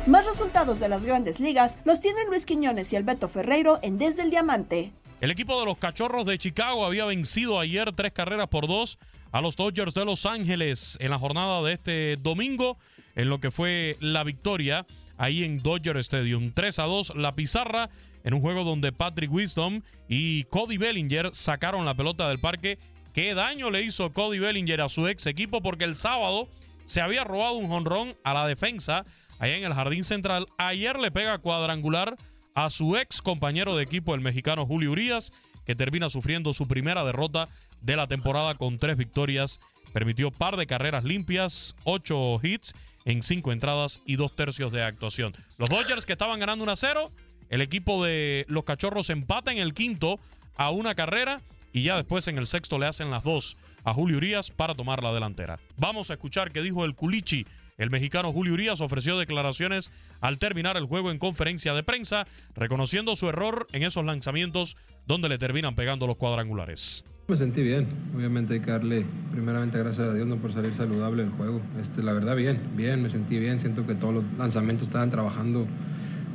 Más resultados de las grandes ligas los tienen Luis Quiñones y Alberto Ferreiro en Desde el Diamante. El equipo de los Cachorros de Chicago había vencido ayer tres carreras por dos a los Dodgers de Los Ángeles en la jornada de este domingo, en lo que fue la victoria ahí en Dodger Stadium. 3 a 2 la pizarra en un juego donde Patrick Wisdom y Cody Bellinger sacaron la pelota del parque. ¿Qué daño le hizo Cody Bellinger a su ex equipo? Porque el sábado se había robado un jonrón a la defensa allá en el jardín central. Ayer le pega cuadrangular a su ex compañero de equipo, el mexicano Julio Urias, que termina sufriendo su primera derrota de la temporada con tres victorias. Permitió par de carreras limpias, ocho hits en cinco entradas y dos tercios de actuación. Los Dodgers que estaban ganando 1 a 0, el equipo de los Cachorros empata en el quinto a una carrera y ya después en el sexto le hacen las dos a Julio Urias para tomar la delantera. Vamos a escuchar qué dijo el Culichi el mexicano Julio Urias ofreció declaraciones al terminar el juego en conferencia de prensa, reconociendo su error en esos lanzamientos donde le terminan pegando los cuadrangulares. Me sentí bien, obviamente hay que darle primeramente gracias a Dios no por salir saludable del juego. Este, la verdad bien, bien, me sentí bien, siento que todos los lanzamientos estaban trabajando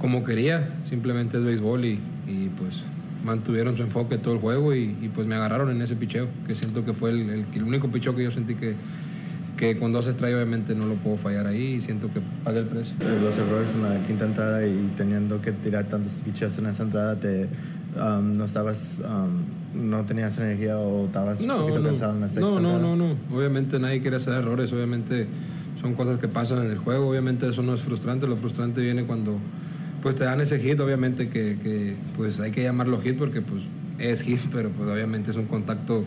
como quería, simplemente es béisbol y, pues mantuvieron su enfoque todo el juego y, pues me agarraron en ese picheo, que siento que fue el, el único picheo que yo sentí que, que con dos strikes obviamente no lo puedo fallar ahí y siento que pague el precio. Los errores en la quinta entrada y teniendo que tirar tantos pichos en esa entrada, te, um, no estabas, um, no tenías energía o estabas un poquito no, cansado en la sexta No, no, no, no. Obviamente nadie quiere hacer errores, obviamente son cosas que pasan en el juego, obviamente eso no es frustrante, lo frustrante viene cuando pues te dan ese hit, obviamente que, que pues hay que llamarlo hit porque pues es hit, pero pues obviamente es un contacto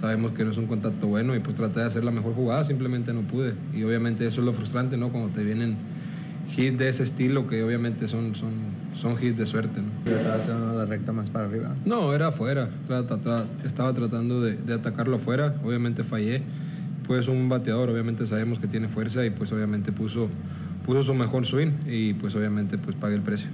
sabemos que no es un contacto bueno y pues traté de hacer la mejor jugada, simplemente no pude. Y obviamente eso es lo frustrante, ¿no? Cuando te vienen hits de ese estilo que obviamente son, son, son hits de suerte, ¿no? ¿Estabas haciendo la recta más para arriba? No, era afuera. Estaba tratando de, de atacarlo afuera, obviamente fallé. Pues un bateador, obviamente sabemos que tiene fuerza y pues obviamente puso, puso su mejor swing y pues obviamente pues pagué el precio.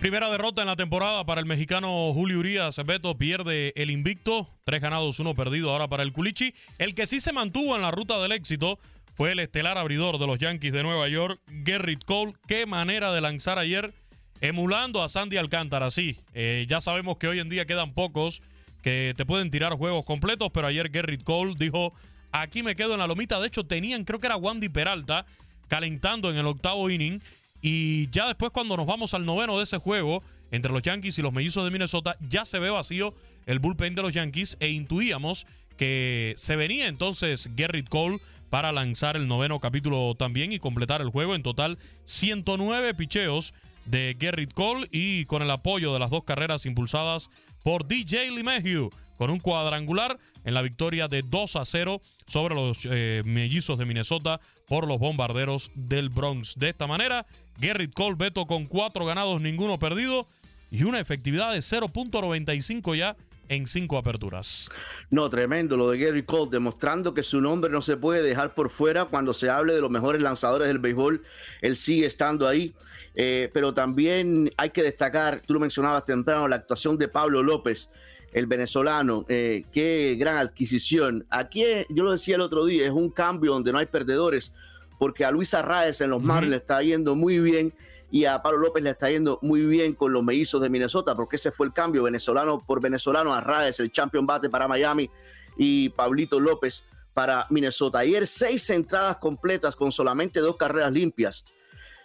Primera derrota en la temporada para el mexicano Julio Urias. Beto pierde el invicto. Tres ganados, uno perdido ahora para el Culichi. El que sí se mantuvo en la ruta del éxito fue el estelar abridor de los Yankees de Nueva York, Gerrit Cole. Qué manera de lanzar ayer, emulando a Sandy Alcántara. Sí, eh, ya sabemos que hoy en día quedan pocos que te pueden tirar juegos completos, pero ayer Gerrit Cole dijo, aquí me quedo en la lomita. De hecho, tenían, creo que era Wandy Peralta, calentando en el octavo inning. Y ya después cuando nos vamos al noveno de ese juego, entre los Yankees y los mellizos de Minnesota, ya se ve vacío el bullpen de los Yankees e intuíamos que se venía entonces Gerrit Cole para lanzar el noveno capítulo también y completar el juego. En total, 109 picheos de Gerrit Cole y con el apoyo de las dos carreras impulsadas por DJ LeMahieu con un cuadrangular en la victoria de 2 a 0 sobre los eh, mellizos de Minnesota por los bombarderos del Bronx. De esta manera, Gerrit Cole, Beto con cuatro ganados, ninguno perdido y una efectividad de 0.95 ya en cinco aperturas. No, tremendo lo de Gary Cole, demostrando que su nombre no se puede dejar por fuera cuando se hable de los mejores lanzadores del béisbol. Él sigue estando ahí. Eh, pero también hay que destacar, tú lo mencionabas temprano, la actuación de Pablo López, el venezolano. Eh, qué gran adquisición. Aquí, yo lo decía el otro día, es un cambio donde no hay perdedores, porque a Luis Arraez en los Marlins le está yendo muy bien y a Pablo López le está yendo muy bien con los mellizos de Minnesota, porque ese fue el cambio venezolano por venezolano. Arraez, el champion bate para Miami y Pablito López para Minnesota. Ayer seis entradas completas con solamente dos carreras limpias.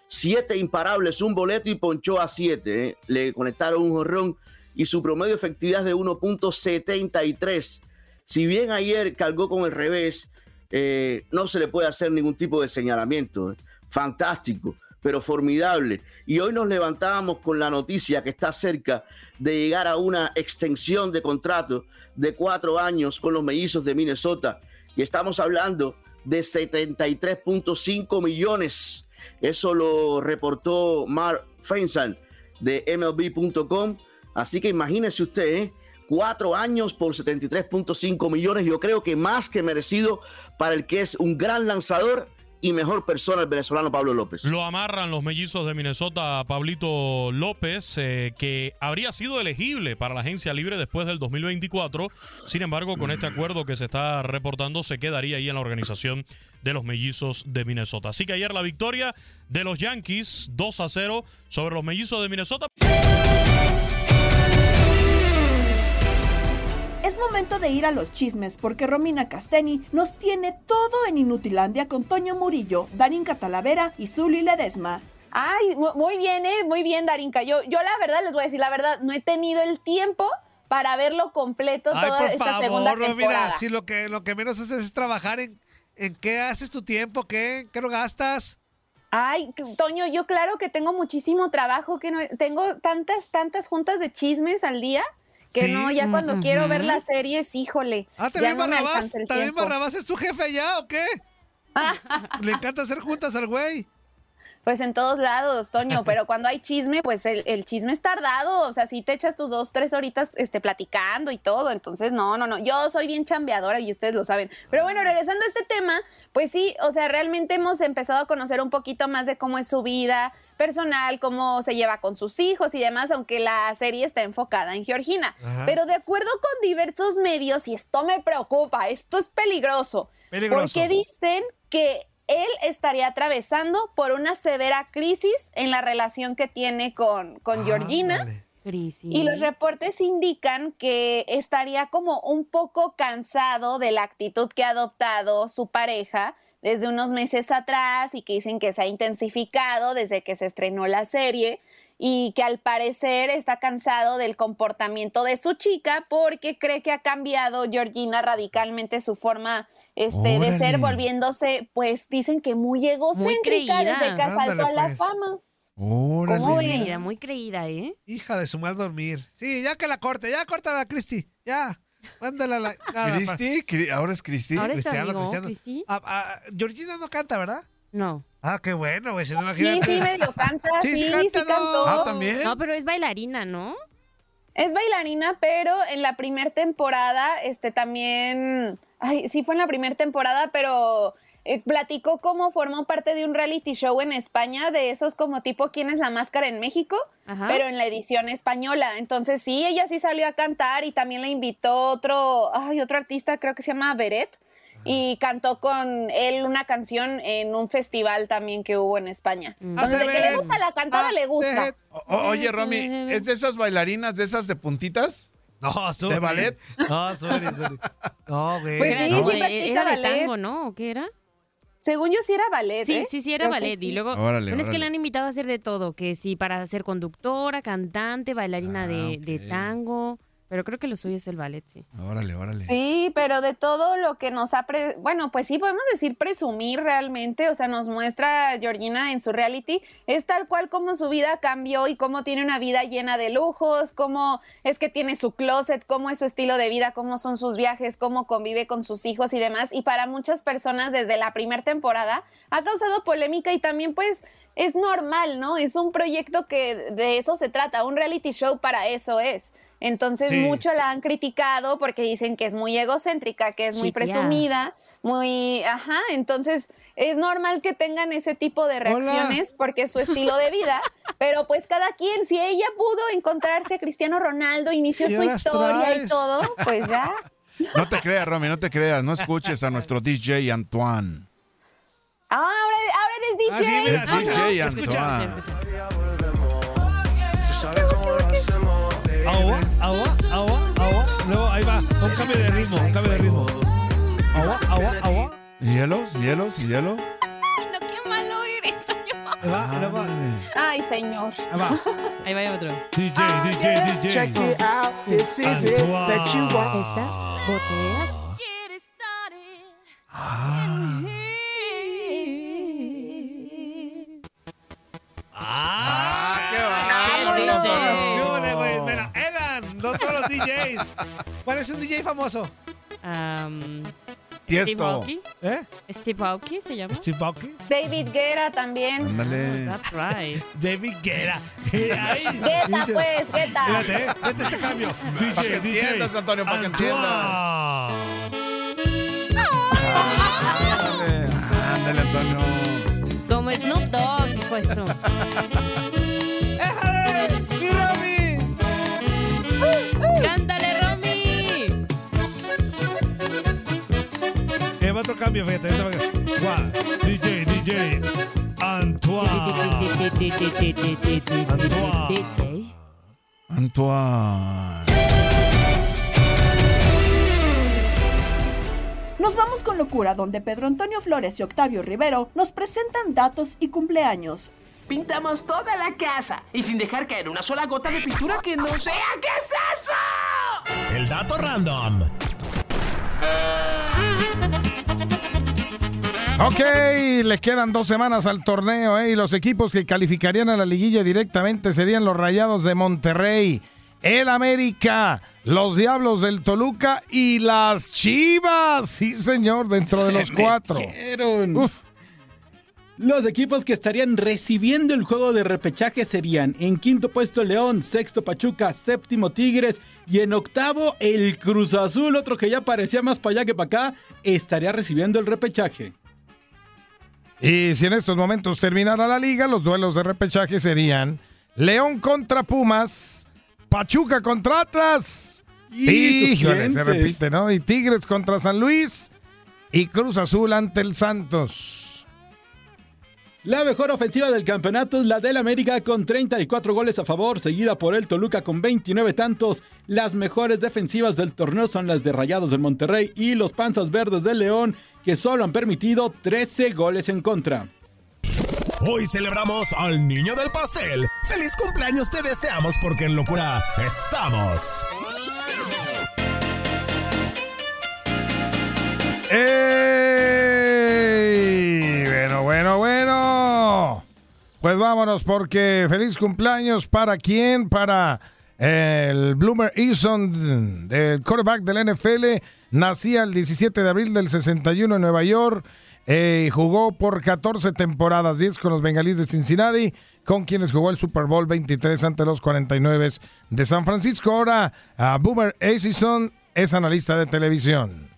Siete imparables, un boleto y ponchó a siete. ¿eh? Le conectaron un jorrón y su promedio de efectividad de 1.73. Si bien ayer cargó con el revés, eh, no se le puede hacer ningún tipo de señalamiento. ¿eh? Fantástico pero formidable. Y hoy nos levantábamos con la noticia que está cerca de llegar a una extensión de contrato de cuatro años con los mellizos de Minnesota. Y estamos hablando de 73.5 millones. Eso lo reportó Mark Feinstein de MLB.com. Así que imagínese usted, ¿eh? cuatro años por 73.5 millones. Yo creo que más que merecido para el que es un gran lanzador y mejor persona el venezolano Pablo López. Lo amarran los mellizos de Minnesota Pablito López, eh, que habría sido elegible para la agencia libre después del 2024. Sin embargo, con este acuerdo que se está reportando, se quedaría ahí en la organización de los mellizos de Minnesota. Así que ayer la victoria de los Yankees 2 a 0 sobre los mellizos de Minnesota. Es momento de ir a los chismes porque Romina Casteni nos tiene todo en Inutilandia con Toño Murillo, Darinka Talavera y Zuli Ledesma. Ay, muy bien, ¿eh? Muy bien, Darinka. Yo, yo la verdad les voy a decir la verdad, no he tenido el tiempo para verlo completo toda por esta favor, segunda temporada. si lo que, lo que menos haces es trabajar en, en qué haces tu tiempo, qué, qué lo gastas. Ay, Toño, yo claro que tengo muchísimo trabajo, que no, tengo tantas, tantas juntas de chismes al día que Sí. no, ya cuando Ujú. quiero ver las series, híjole. Ah, ¿también no Barrabás? ¿También. Barrabás es tu jefe ya o qué? Le encanta hacer juntas al güey. Pues en todos lados, Toño, pero cuando hay chisme, pues el, el chisme es tardado, o sea, si te echas tus dos, tres horitas este, platicando y todo, entonces no, no, no, yo soy bien chambeadora y ustedes lo saben. Pero bueno, regresando a este tema, pues sí, o sea, realmente hemos empezado a conocer un poquito más de cómo es su vida personal, cómo se lleva con sus hijos y demás, aunque la serie está enfocada en Georgina. Ajá. Pero de acuerdo con diversos medios, y esto me preocupa, esto es peligroso, Peligroso. porque dicen que él estaría atravesando por una severa crisis en la relación que tiene con, con Georgina. Y los reportes indican que estaría como un poco cansado de la actitud que ha adoptado su pareja desde unos meses atrás y que dicen que se ha intensificado desde que se estrenó la serie y que al parecer está cansado del comportamiento de su chica porque cree que ha cambiado Georgina radicalmente su forma este, de ser, volviéndose, pues dicen que muy egocéntrica creída. desde que Ándale, saltó a la pues. fama. Órale. ¿Cómo Muy creída, muy creída, ¿eh? Hija de su mal dormir. Sí, ya que la corte, ya corta la Cristi. Ya. Mándala a la. nada, ¿Cristi? Cri- ¿Ahora es Cristi? Ahora es tu Cristiano, amigo, Cristiano. Cristi. Ah, ah, Georgina no canta, ¿verdad? No. Ah, qué bueno, güey. Si no, Sí, imagínate. sí, medio canta, Sí, sí, sí sí, canta. Ah, No, pero es bailarina, ¿no? Es bailarina, pero en la primera temporada, este también, ay, sí fue en la primera temporada, pero eh, platicó cómo formó parte de un reality show en España, de esos como tipo ¿Quién es la máscara en México? Ajá. Pero en la edición española. Entonces sí, ella sí salió a cantar y también le invitó otro, ay, otro artista, creo que se llama Beret. Y cantó con él una canción en un festival también que hubo en España. Entonces, de que le gusta la cantada, le gusta. O- oye, Romy, ¿es de esas bailarinas, de esas de puntitas? No, sorry. ¿De ballet? No, sorry, sorry. No, güey. Pues sí, No, sí practica era de ballet. tango, ¿no? ¿O qué era? Según yo sí era ballet, Sí, ¿eh? sí, sí, era Creo ballet. sí. Y luego, Órale, bueno, es que le han invitado a hacer de todo, que sí, para ser conductora, cantante, bailarina Ah, de, de tango, pero creo que lo suyo es el ballet, sí. Órale, órale. Sí, pero de todo lo que nos ha... pre- bueno, pues sí, podemos decir presumir realmente, o sea, nos muestra Georgina en su reality, es tal cual como su vida cambió y cómo tiene una vida llena de lujos, cómo es que tiene su closet, cómo es su estilo de vida, cómo son sus viajes, cómo convive con sus hijos y demás. Y para muchas personas desde la primera temporada ha causado polémica y también pues es normal, ¿no? Es un proyecto que de eso se trata, un reality show para eso es. Entonces Sí. mucho la han criticado porque dicen que es muy egocéntrica, que es muy Sí, tía. presumida, muy, ajá, entonces es normal que tengan ese tipo de reacciones porque es su estilo de vida, pero pues cada quien, si ella pudo encontrarse a Cristiano Ronaldo, inició ¿Qué su historia y todo, pues ya. No te creas, Romy, no te creas. No escuches a nuestro DJ Antoine. Ah, ahora, ahora eres DJ. Es DJ Antoine. Agua, agua, agua, agua. Luego ahí va, un cambio de ritmo, un cambio de ritmo. Agua, agua, agua. ¿Hielos? ¿Hielos? ¿Hielo? No, qué malo eres, va. Ay, señor. Ahí va. Ahí va otro. DJ, DJ, DJ. Check it out, this is it that you want. Estas botellas. ¡Vámonos! DJs. ¿Cuál es un DJ famoso? Um, Tiesto. Steve Aoki. ¿Eh? Steve Aoki se llama. Steve Aoki. David Guerra también. Ándale. That's right. David Guerra. Ahí. Guetta, pues, Guetta. Fíjate, eh, vete este cambio. Para que DJ, DJ. entiendas, Antonio, para que entiendas. Antoine. Ándale, ándale, Antonio. Como Snoop Dogg, hijo de su. Cambio, fíjate. Guau, DJ, DJ. Antoine. Antoine. Antoine. Nos vamos con locura, donde Pedro Antonio Flores y Octavio Rivero nos presentan datos y cumpleaños. Pintamos toda la casa y sin dejar caer una sola gota de pintura que no sea. ¿Qué es eso? El dato random. Ok, le quedan dos semanas al torneo ¿eh? y los equipos que calificarían a la liguilla directamente serían los Rayados de Monterrey, el América, los Diablos del Toluca y las Chivas. Sí, señor, dentro de los cuatro. metieron. Los equipos que estarían recibiendo el juego de repechaje serían en quinto puesto León, sexto Pachuca, séptimo Tigres y en octavo el Cruz Azul, otro que ya parecía más para allá que para acá, estaría recibiendo el repechaje. Y si en estos momentos terminara la liga, los duelos de repechaje serían León contra Pumas, Pachuca contra Atlas. Y Híjole, se repite, ¿no? Y Tigres contra San Luis y Cruz Azul ante el Santos. La mejor ofensiva del campeonato es la del América con 34 goles a favor, seguida por el Toluca con 29 tantos. Las mejores defensivas del torneo son las de Rayados del Monterrey y los Panzas Verdes del León, que solo han permitido 13 goles en contra. Hoy celebramos al niño del pastel. ¡Feliz cumpleaños te deseamos porque en locura estamos! ¡Ey! Bueno, bueno, bueno. Pues vámonos porque feliz cumpleaños para quién, para el Bloomer Eason del quarterback del NFL. Nacía el 17 de abril del 61 en Nueva York. eh, y jugó por 14 temporadas, 10 con los Bengalíes de Cincinnati, con quienes jugó el Super Bowl 23 ante los 49 de San Francisco. Ahora, a Boomer Esiason es analista de televisión.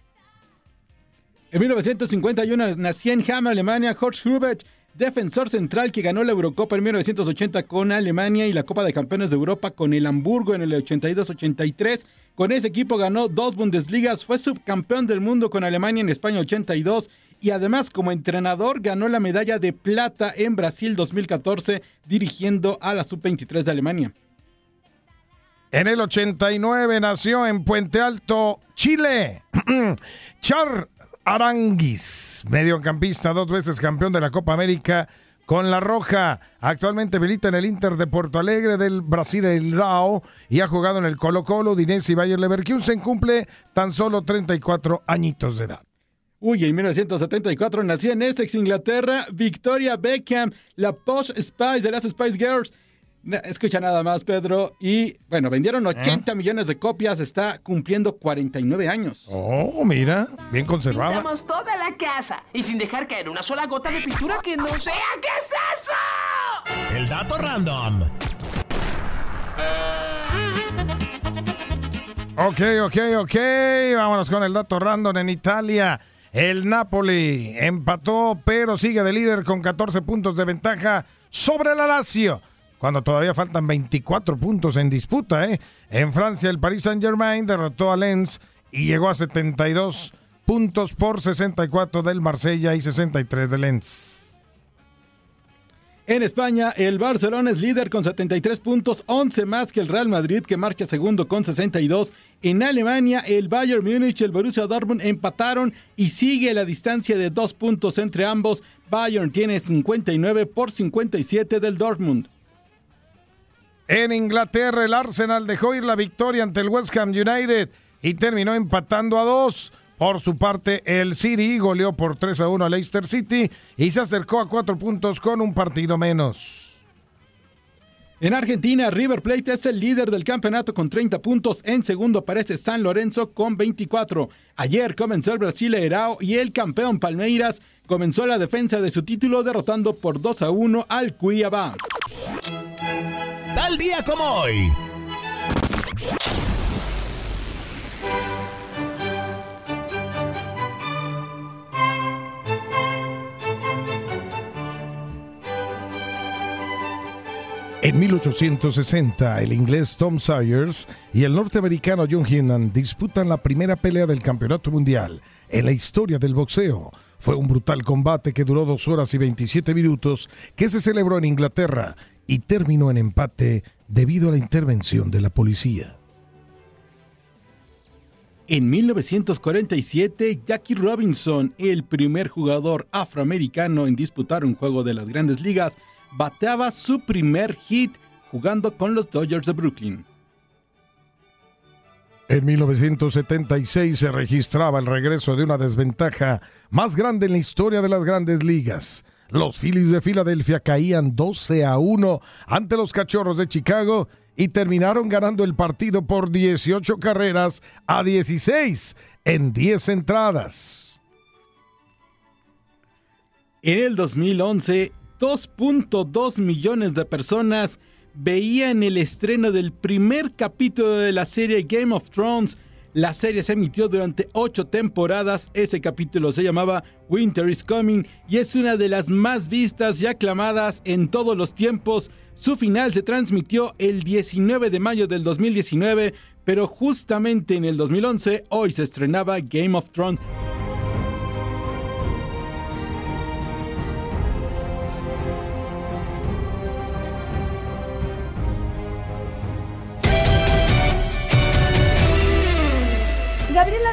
En 1951 nació en Hamm, Alemania, Horst Hubert. Defensor central que ganó la Eurocopa en 1980 con Alemania y la Copa de Campeones de Europa con el Hamburgo en el 82-83. Con ese equipo ganó dos Bundesligas, fue subcampeón del mundo con Alemania en España 82 y además como entrenador ganó la medalla de plata en Brasil 2014 dirigiendo a la sub-23 de Alemania. En el 89 nació en Puente Alto, Chile. Char Aranguis, mediocampista, dos veces campeón de la Copa América con la Roja. Actualmente milita en el Inter de Porto Alegre del Brasil el Rao y ha jugado en el Colo Colo, Udinese y Bayer Leverkusen. Cumple tan solo 34 añitos de edad. Uy, en 1974 nació en Essex, Inglaterra, Victoria Beckham, la Posh Spice de las Spice Girls. Escucha nada más, Pedro. Y bueno, vendieron 80 millones de copias, está cumpliendo 49 años. Oh, mira, bien conservada. Pintamos toda la casa y sin dejar caer una sola gota de pintura que no sea. ¿Qué es eso? El dato random. Ok, ok, ok. Vámonos con el dato random en Italia. El Napoli empató, pero sigue de líder con 14 puntos de ventaja sobre la Lazio. Cuando todavía faltan 24 puntos en disputa, ¿eh? En Francia, el Paris Saint-Germain derrotó a Lens y llegó a 72 puntos por 64 del Marsella y 63 del Lens. En España, el Barcelona es líder con 73 puntos, 11 más que el Real Madrid, que marcha segundo con 62. En Alemania, el Bayern Múnich y el Borussia Dortmund empataron y sigue la distancia de dos puntos entre ambos. Bayern tiene 59 por 57 del Dortmund. En Inglaterra, el Arsenal dejó ir la victoria ante el West Ham United y terminó empatando a dos. Por su parte, el City goleó por 3 a 1 a Leicester City y se acercó a cuatro puntos con un partido menos. En Argentina, River Plate es el líder del campeonato con 30 puntos. En segundo aparece San Lorenzo con 24. Ayer comenzó el Brasileirao y el campeón Palmeiras comenzó la defensa de su título derrotando por 2 a 1 al Cuiabá. Tal día como hoy. En 1860, el inglés Tom Sayers y el norteamericano John Heenan disputan la primera pelea del Campeonato Mundial en la historia del boxeo. Fue un brutal combate que duró dos horas y 27 minutos, que se celebró en Inglaterra y terminó en empate debido a la intervención de la policía. En 1947, Jackie Robinson, el primer jugador afroamericano en disputar un juego de las grandes ligas, bateaba su primer hit jugando con los Dodgers de Brooklyn. En 1976 se registraba el regreso de una desventaja más grande en la historia de las grandes ligas. Los Phillies de Filadelfia caían 12 a 1 ante los Cachorros de Chicago y terminaron ganando el partido por 18 carreras a 16 en 10 entradas. En el 2011, 2.2 millones de personas veían el estreno del primer capítulo de la serie Game of Thrones. La serie se emitió durante ocho temporadas. Ese capítulo se llamaba Winter is Coming y es una de las más vistas y aclamadas en todos los tiempos. Su final se transmitió el 19 de mayo del 2019, pero justamente en el 2011 hoy se estrenaba Game of Thrones.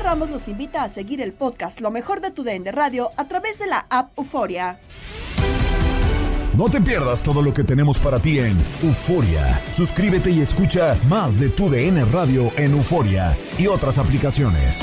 Ramos los invita a seguir el podcast Lo mejor de tu DN Radio a través de la app Euforia. No te pierdas todo lo que tenemos para ti en Euforia. Suscríbete y escucha más de tu DN Radio en Euforia y otras aplicaciones.